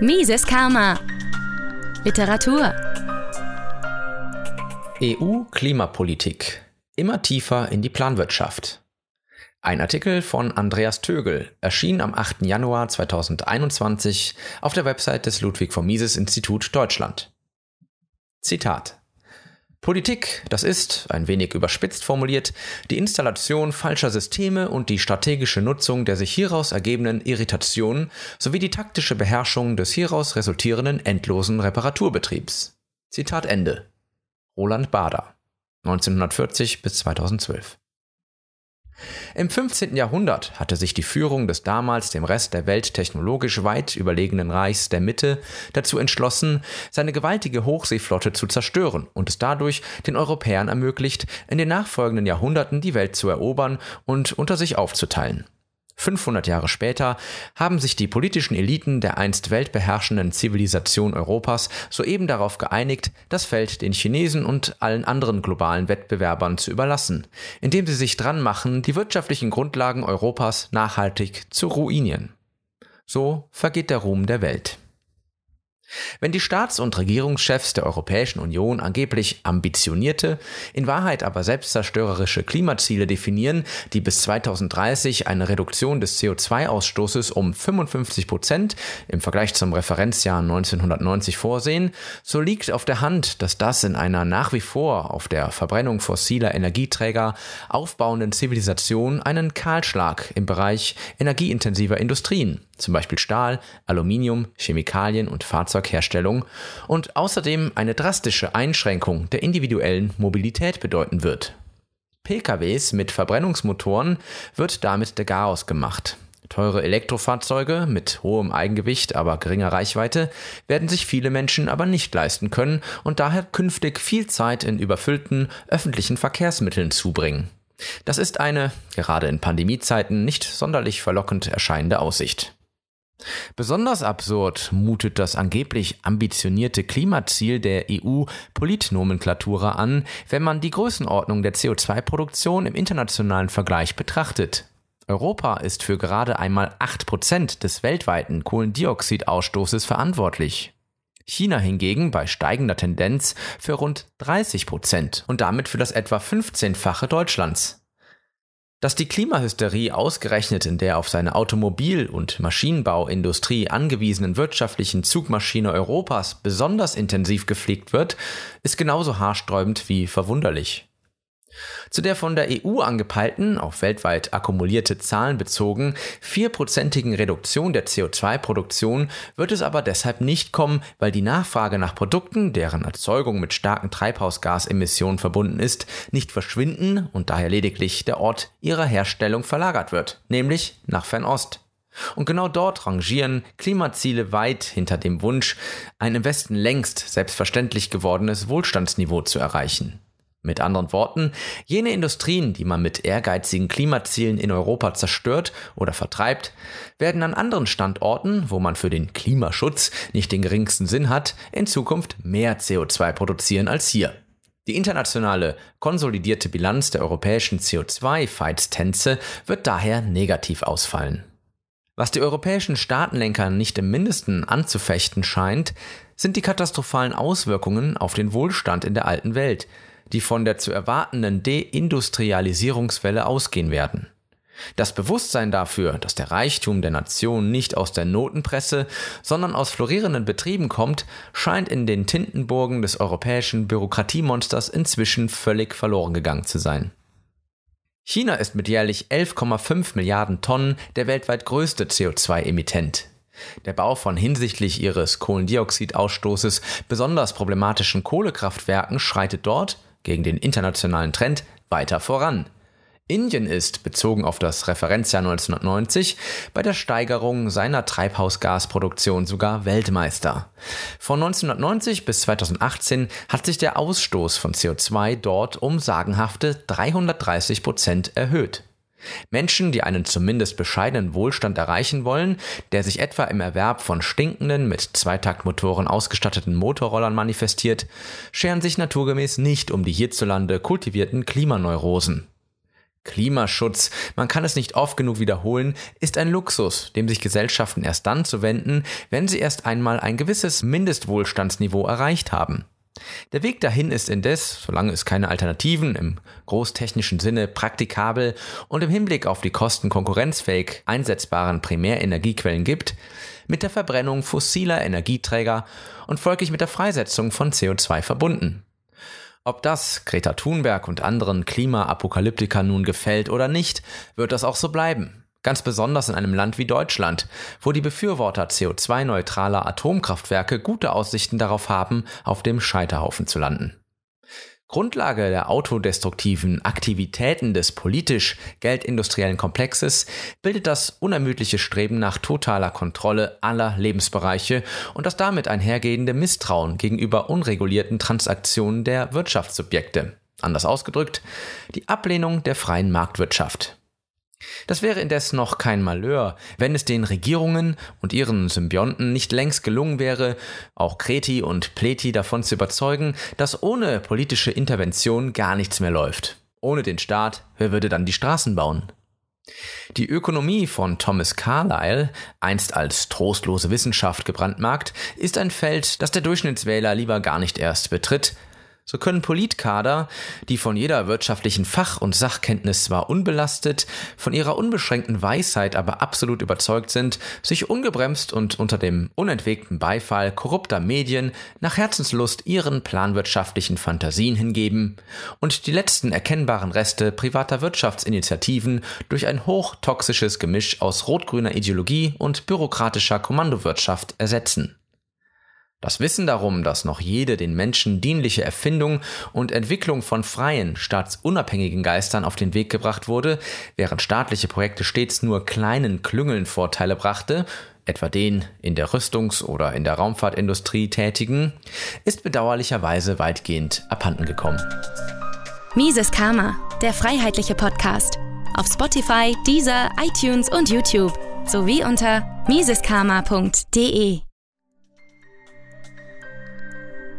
Mises Karma. Literatur. EU-Klimapolitik. Immer tiefer in die Planwirtschaft. Ein Artikel von Andreas Tögel erschien am 8. Januar 2021 auf der Website des Ludwig von Mises Institut Deutschland. Zitat Politik, das ist, ein wenig überspitzt formuliert, die Installation falscher Systeme und die strategische Nutzung der sich hieraus ergebenden Irritationen sowie die taktische Beherrschung des hieraus resultierenden endlosen Reparaturbetriebs. Zitat Ende. Roland Bader 1940 bis 2012 im 15. Jahrhundert hatte sich die Führung des damals dem Rest der Welt technologisch weit überlegenen Reichs der Mitte dazu entschlossen, seine gewaltige Hochseeflotte zu zerstören und es dadurch den Europäern ermöglicht, in den nachfolgenden Jahrhunderten die Welt zu erobern und unter sich aufzuteilen. 500 Jahre später haben sich die politischen Eliten der einst weltbeherrschenden Zivilisation Europas soeben darauf geeinigt, das Feld den Chinesen und allen anderen globalen Wettbewerbern zu überlassen, indem sie sich dran machen, die wirtschaftlichen Grundlagen Europas nachhaltig zu ruinieren. So vergeht der Ruhm der Welt. Wenn die Staats- und Regierungschefs der Europäischen Union angeblich ambitionierte, in Wahrheit aber selbstzerstörerische Klimaziele definieren, die bis 2030 eine Reduktion des CO2-Ausstoßes um 55 Prozent im Vergleich zum Referenzjahr 1990 vorsehen, so liegt auf der Hand, dass das in einer nach wie vor auf der Verbrennung fossiler Energieträger aufbauenden Zivilisation einen Kahlschlag im Bereich energieintensiver Industrien, zum Beispiel Stahl, Aluminium, Chemikalien und Fahrzeugherstellung und außerdem eine drastische Einschränkung der individuellen Mobilität bedeuten wird. PKWs mit Verbrennungsmotoren wird damit der Garaus gemacht. Teure Elektrofahrzeuge mit hohem Eigengewicht, aber geringer Reichweite werden sich viele Menschen aber nicht leisten können und daher künftig viel Zeit in überfüllten öffentlichen Verkehrsmitteln zubringen. Das ist eine, gerade in Pandemiezeiten, nicht sonderlich verlockend erscheinende Aussicht. Besonders absurd mutet das angeblich ambitionierte Klimaziel der EU-Politnomenklatura an, wenn man die Größenordnung der CO2-Produktion im internationalen Vergleich betrachtet. Europa ist für gerade einmal 8% des weltweiten Kohlendioxidausstoßes verantwortlich. China hingegen bei steigender Tendenz für rund 30% und damit für das etwa 15-fache Deutschlands. Dass die Klimahysterie ausgerechnet in der auf seine Automobil- und Maschinenbauindustrie angewiesenen wirtschaftlichen Zugmaschine Europas besonders intensiv gepflegt wird, ist genauso haarsträubend wie verwunderlich. Zu der von der EU angepeilten, auf weltweit akkumulierte Zahlen bezogen, vierprozentigen Reduktion der CO2-Produktion wird es aber deshalb nicht kommen, weil die Nachfrage nach Produkten, deren Erzeugung mit starken Treibhausgasemissionen verbunden ist, nicht verschwinden und daher lediglich der Ort ihrer Herstellung verlagert wird, nämlich nach Fernost. Und genau dort rangieren Klimaziele weit hinter dem Wunsch, ein im Westen längst selbstverständlich gewordenes Wohlstandsniveau zu erreichen. Mit anderen Worten, jene Industrien, die man mit ehrgeizigen Klimazielen in Europa zerstört oder vertreibt, werden an anderen Standorten, wo man für den Klimaschutz nicht den geringsten Sinn hat, in Zukunft mehr CO2 produzieren als hier. Die internationale konsolidierte Bilanz der europäischen CO2-Feitstänze wird daher negativ ausfallen. Was die europäischen Staatenlenker nicht im mindesten anzufechten scheint, sind die katastrophalen Auswirkungen auf den Wohlstand in der alten Welt, die von der zu erwartenden Deindustrialisierungswelle ausgehen werden. Das Bewusstsein dafür, dass der Reichtum der Nation nicht aus der Notenpresse, sondern aus florierenden Betrieben kommt, scheint in den Tintenburgen des europäischen Bürokratiemonsters inzwischen völlig verloren gegangen zu sein. China ist mit jährlich 11,5 Milliarden Tonnen der weltweit größte CO2-Emittent. Der Bau von hinsichtlich ihres Kohlendioxidausstoßes besonders problematischen Kohlekraftwerken schreitet dort, gegen den internationalen Trend weiter voran. Indien ist, bezogen auf das Referenzjahr 1990, bei der Steigerung seiner Treibhausgasproduktion sogar Weltmeister. Von 1990 bis 2018 hat sich der Ausstoß von CO2 dort um sagenhafte 330 Prozent erhöht. Menschen, die einen zumindest bescheidenen Wohlstand erreichen wollen, der sich etwa im Erwerb von stinkenden, mit Zweitaktmotoren ausgestatteten Motorrollern manifestiert, scheren sich naturgemäß nicht um die hierzulande kultivierten Klimaneurosen. Klimaschutz, man kann es nicht oft genug wiederholen, ist ein Luxus, dem sich Gesellschaften erst dann zu wenden, wenn sie erst einmal ein gewisses Mindestwohlstandsniveau erreicht haben. Der Weg dahin ist indes, solange es keine Alternativen im großtechnischen Sinne praktikabel und im Hinblick auf die Kosten konkurrenzfähig einsetzbaren Primärenergiequellen gibt, mit der Verbrennung fossiler Energieträger und folglich mit der Freisetzung von CO2 verbunden. Ob das Greta Thunberg und anderen Klimaapokalyptikern nun gefällt oder nicht, wird das auch so bleiben. Ganz besonders in einem Land wie Deutschland, wo die Befürworter CO2-neutraler Atomkraftwerke gute Aussichten darauf haben, auf dem Scheiterhaufen zu landen. Grundlage der autodestruktiven Aktivitäten des politisch-geldindustriellen Komplexes bildet das unermüdliche Streben nach totaler Kontrolle aller Lebensbereiche und das damit einhergehende Misstrauen gegenüber unregulierten Transaktionen der Wirtschaftssubjekte. Anders ausgedrückt, die Ablehnung der freien Marktwirtschaft. Das wäre indes noch kein Malheur, wenn es den Regierungen und ihren Symbionten nicht längst gelungen wäre, auch Kreti und Pleti davon zu überzeugen, dass ohne politische Intervention gar nichts mehr läuft. Ohne den Staat, wer würde dann die Straßen bauen? Die Ökonomie von Thomas Carlyle, einst als trostlose Wissenschaft gebrandmarkt, ist ein Feld, das der Durchschnittswähler lieber gar nicht erst betritt, so können Politkader, die von jeder wirtschaftlichen Fach- und Sachkenntnis zwar unbelastet, von ihrer unbeschränkten Weisheit aber absolut überzeugt sind, sich ungebremst und unter dem unentwegten Beifall korrupter Medien nach Herzenslust ihren planwirtschaftlichen Fantasien hingeben und die letzten erkennbaren Reste privater Wirtschaftsinitiativen durch ein hochtoxisches Gemisch aus rot-grüner Ideologie und bürokratischer Kommandowirtschaft ersetzen. Das Wissen darum, dass noch jede den Menschen dienliche Erfindung und Entwicklung von freien, staatsunabhängigen Geistern auf den Weg gebracht wurde, während staatliche Projekte stets nur kleinen Klüngeln Vorteile brachte, etwa den in der Rüstungs- oder in der Raumfahrtindustrie tätigen, ist bedauerlicherweise weitgehend abhanden gekommen. Mises Karma, der freiheitliche Podcast. Auf Spotify, Deezer, iTunes und YouTube sowie unter miseskarma.de.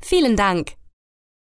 Vielen Dank!